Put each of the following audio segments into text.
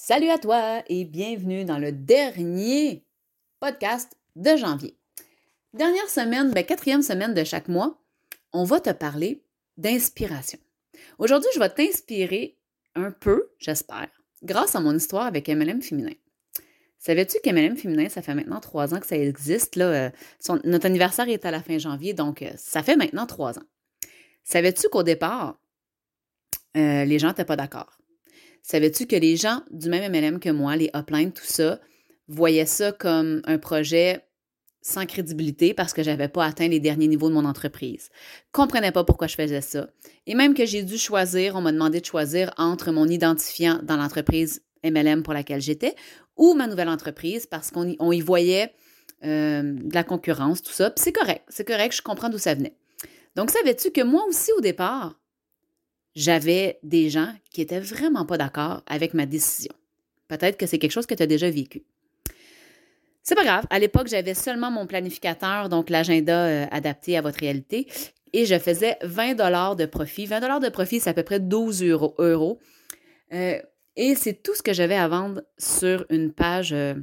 Salut à toi et bienvenue dans le dernier podcast de janvier. Dernière semaine, ben, quatrième semaine de chaque mois, on va te parler d'inspiration. Aujourd'hui, je vais t'inspirer un peu, j'espère, grâce à mon histoire avec MLM féminin. Savais-tu qu'MLM féminin, ça fait maintenant trois ans que ça existe? Là, euh, notre anniversaire est à la fin janvier, donc euh, ça fait maintenant trois ans. Savais-tu qu'au départ, euh, les gens n'étaient pas d'accord? Savais-tu que les gens du même MLM que moi, les uplines, tout ça, voyaient ça comme un projet sans crédibilité parce que je n'avais pas atteint les derniers niveaux de mon entreprise? Comprenaient pas pourquoi je faisais ça. Et même que j'ai dû choisir, on m'a demandé de choisir entre mon identifiant dans l'entreprise MLM pour laquelle j'étais ou ma nouvelle entreprise parce qu'on y, voyait euh, de la concurrence, tout ça. Puis c'est correct, c'est correct, je comprends d'où ça venait. Donc, savais-tu que moi aussi, au départ, j'avais des gens qui étaient vraiment pas d'accord avec ma décision. Peut-être que c'est quelque chose que tu as déjà vécu. C'est pas grave. À l'époque, j'avais seulement mon planificateur, donc l'agenda euh, adapté à votre réalité, et je faisais 20 dollars de profit. 20 dollars de profit, c'est à peu près 12 euros. Euh, et c'est tout ce que j'avais à vendre sur une page, euh,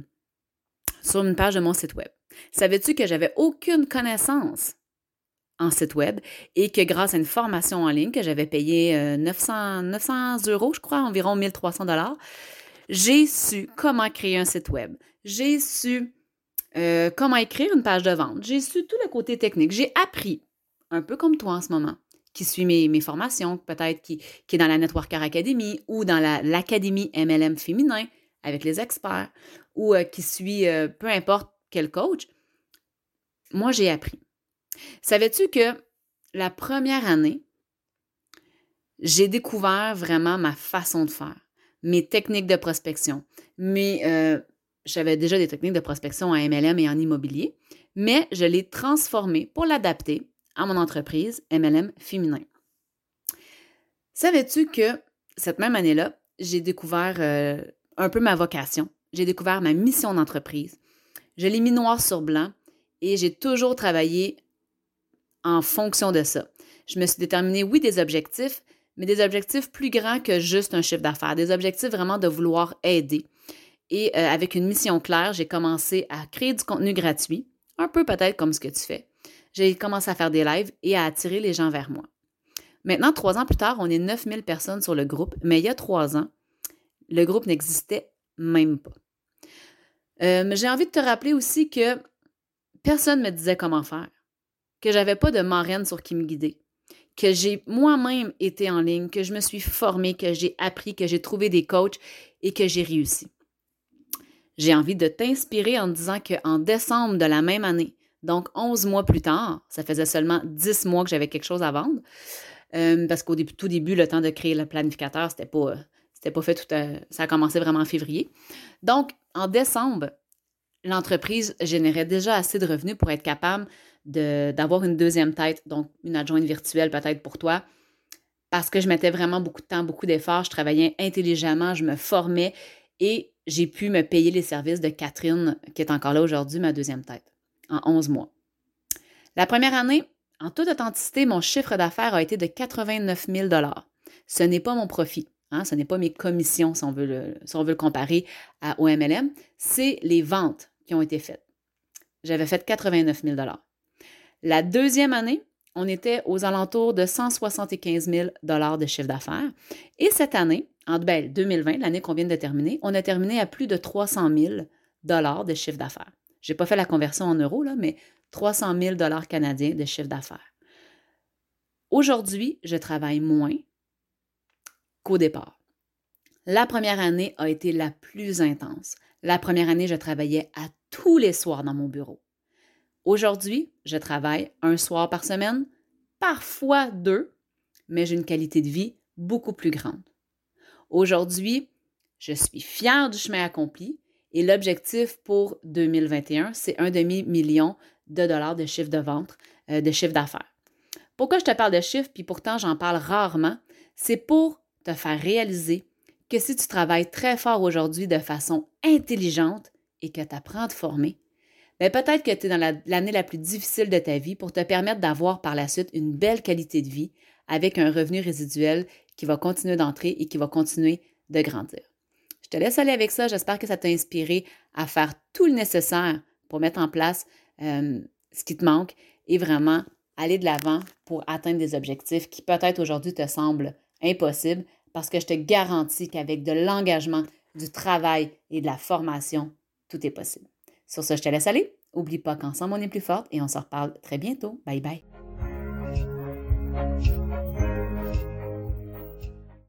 sur une page de mon site web. Savais-tu que j'avais aucune connaissance en site web et que grâce à une formation en ligne que j'avais payé 900, euh, 900 euros, je crois, environ 1300 dollars, j'ai su comment créer un site web. J'ai su euh, comment écrire une page de vente. J'ai su tout le côté technique. J'ai appris, un peu comme toi en ce moment, qui suit mes, formations, peut-être qui, qui, est dans la Networker Academy ou dans l'Académie MLM féminin avec les experts ou euh, qui suit peu importe quel coach. Moi, j'ai appris. Savais-tu que la première année, j'ai découvert vraiment ma façon de faire, mes techniques de prospection. Mais euh, j'avais déjà des techniques de prospection en MLM et en immobilier, mais je l'ai transformé pour l'adapter à mon entreprise MLM féminin. Savais-tu que cette même année-là, j'ai découvert euh, un peu ma vocation, j'ai découvert ma mission d'entreprise. Je l'ai mis noir sur blanc et j'ai toujours travaillé en fonction de ça. Je me suis déterminé, oui, des objectifs, mais des objectifs plus grands que juste un chiffre d'affaires, des objectifs vraiment de vouloir aider. Et euh, avec une mission claire, j'ai commencé à créer du contenu gratuit, un peu peut-être comme ce que tu fais. J'ai commencé à faire des lives et à attirer les gens vers moi. Maintenant, trois ans plus tard, on est 9000 personnes sur le groupe, mais il y a trois ans, le groupe n'existait même pas. Euh, j'ai envie de te rappeler aussi que personne ne me disait comment faire que j'avais pas de marraine sur qui me guider, que j'ai moi-même été en ligne, que je me suis formée, que j'ai appris, que j'ai trouvé des coachs et que j'ai réussi. J'ai envie de t'inspirer en disant qu'en décembre de la même année, donc 11 mois plus tard, ça faisait seulement 10 mois que j'avais quelque chose à vendre, euh, parce qu'au tout début, le temps de créer le planificateur, c'était pas, c'était pas fait tout à, ça a commencé vraiment en février. Donc, en décembre, l'entreprise générait déjà assez de revenus pour être capable d'avoir une deuxième tête, donc une adjointe virtuelle peut-être pour toi, parce que je mettais vraiment beaucoup de temps, beaucoup d'efforts, je travaillais intelligemment, je me formais et j'ai pu me payer les services de Catherine, qui est encore là aujourd'hui, ma deuxième tête, en 11 mois. La première année, en toute authenticité, mon chiffre d'affaires a été de 89 000 Ce n'est pas mon profit. Hein, ce n'est pas mes commissions, si on veut le, si on veut le comparer à OMLM, c'est les ventes qui ont été faites. J'avais fait 89 000 la deuxième année, on était aux alentours de 175 000 de chiffre d'affaires. Et cette année, en 2020, ben, l'année qu'on vient de terminer, on a terminé à plus de 300 000 de chiffre d'affaires. Je n'ai pas fait la conversion en euros, là, mais 300 000 canadiens de chiffre d'affaires. Aujourd'hui, je travaille moins qu'au départ. La première année a été la plus intense. La première année, je travaillais à tous les soirs dans mon bureau. Aujourd'hui, je travaille un soir par semaine, parfois deux, mais j'ai une qualité de vie beaucoup plus grande. Aujourd'hui, je suis fière du chemin accompli et l'objectif pour 2021, c'est un demi-million de dollars de chiffre de vente, euh, de chiffre d'affaires. Pourquoi je te parle de chiffres, puis pourtant j'en parle rarement, c'est pour te faire réaliser que si tu travailles très fort aujourd'hui de façon intelligente et que tu apprends à former, mais peut-être que tu es dans l'année la, plus difficile de ta vie pour te permettre d'avoir par la suite une belle qualité de vie avec un revenu résiduel qui va continuer d'entrer et qui va continuer de grandir. Je te laisse aller avec ça. J'espère que ça t'a inspiré à faire tout le nécessaire pour mettre en place euh, ce qui te manque et vraiment aller de l'avant pour atteindre des objectifs qui peut-être aujourd'hui te semblent impossibles parce que je te garantis qu'avec de l'engagement, du travail et de la formation, tout est possible. Sur ce, je te laisse aller. Oublie pas qu'ensemble on est plus forte et on se reparle très bientôt. Bye bye.